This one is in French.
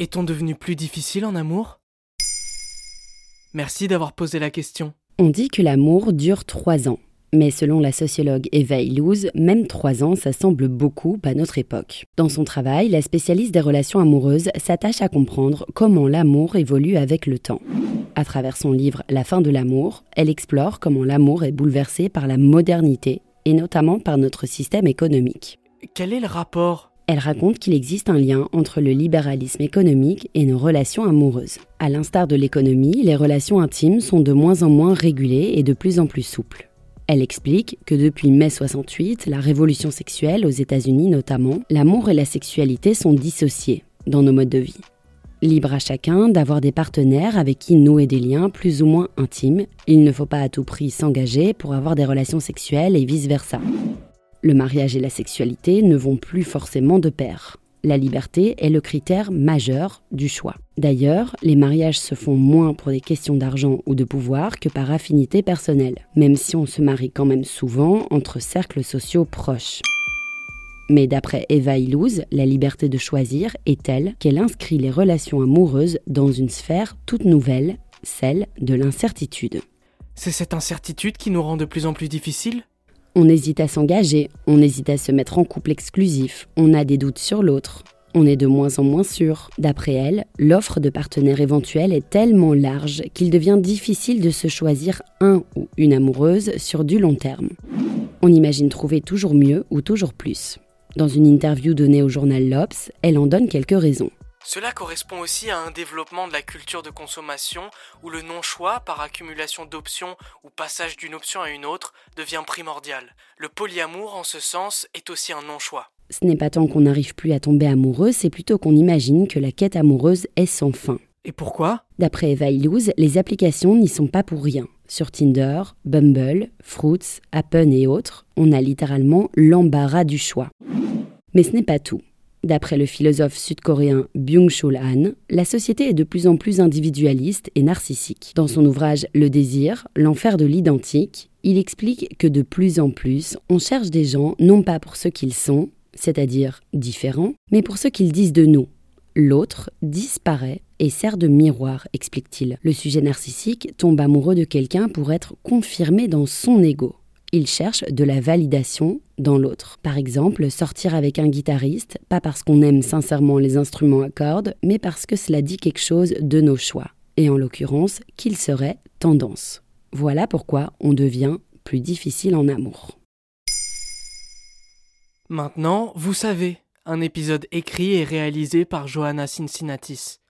Est-on devenu plus difficile en amour? Merci d'avoir posé la question. On dit que l'amour dure trois ans. Mais selon la sociologue Eva Illouz, même trois ans, ça semble beaucoup à notre époque. Dans son travail, la spécialiste des relations amoureuses s'attache à comprendre comment l'amour évolue avec le temps. À travers son livre La fin de l'amour, elle explore comment l'amour est bouleversé par la modernité et notamment par notre système économique. Quel est le rapport Elle raconte qu'il existe un lien entre le libéralisme économique et nos relations amoureuses. À l'instar de l'économie, les relations intimes sont de moins en moins régulées et de plus en plus souples. Elle explique que depuis mai 68, la révolution sexuelle aux États-Unis notamment, l'amour et la sexualité sont dissociés dans nos modes de vie. Libre à chacun d'avoir des partenaires avec qui nouer des liens plus ou moins intimes, il ne faut pas à tout prix s'engager pour avoir des relations sexuelles et vice-versa. Le mariage et la sexualité ne vont plus forcément de pair. La liberté est le critère majeur du choix. D'ailleurs, les mariages se font moins pour des questions d'argent ou de pouvoir que par affinité personnelle, même si on se marie quand même souvent entre cercles sociaux proches. Mais d'après Eva Illouz, la liberté de choisir est telle qu'elle inscrit les relations amoureuses dans une sphère toute nouvelle, celle de l'incertitude. C'est cette incertitude qui nous rend de plus en plus difficiles on hésite à s'engager, on hésite à se mettre en couple exclusif, on a des doutes sur l'autre. On est de moins en moins sûr. D'après elle, l'offre de partenaires éventuels est tellement large qu'il devient difficile de se choisir un ou une amoureuse sur du long terme. On imagine trouver toujours mieux ou toujours plus. Dans une interview donnée au journal L'Obs, elle en donne quelques raisons. Cela correspond aussi à un développement de la culture de consommation où le non-choix par accumulation d'options ou passage d'une option à une autre devient primordial. Le polyamour, en ce sens, est aussi un non-choix. Ce n'est pas tant qu'on n'arrive plus à tomber amoureux, c'est plutôt qu'on imagine que la quête amoureuse est sans fin. Et pourquoi? D'après Eva Illouz, les applications n'y sont pas pour rien. Sur Tinder, Bumble, Fruits, Appen et autres, on a littéralement l'embarras du choix. Mais ce n'est pas tout. D'après le philosophe sud-coréen Byung-Chul Han, la société est de plus en plus individualiste et narcissique. Dans son ouvrage Le désir, l'enfer de l'identique, il explique que de plus en plus, on cherche des gens non pas pour ce qu'ils sont, c'est-à-dire différents, mais pour ce qu'ils disent de nous. L'autre disparaît et sert de miroir, explique-t-il. Le sujet narcissique tombe amoureux de quelqu'un pour être confirmé dans son ego il cherche de la validation dans l'autre. Par exemple, sortir avec un guitariste, pas parce qu'on aime sincèrement les instruments à cordes, mais parce que cela dit quelque chose de nos choix, et en l'occurrence qu'il serait tendance. Voilà pourquoi on devient plus difficile en amour. Maintenant, vous savez, un épisode écrit et réalisé par Johanna Cincinnatis.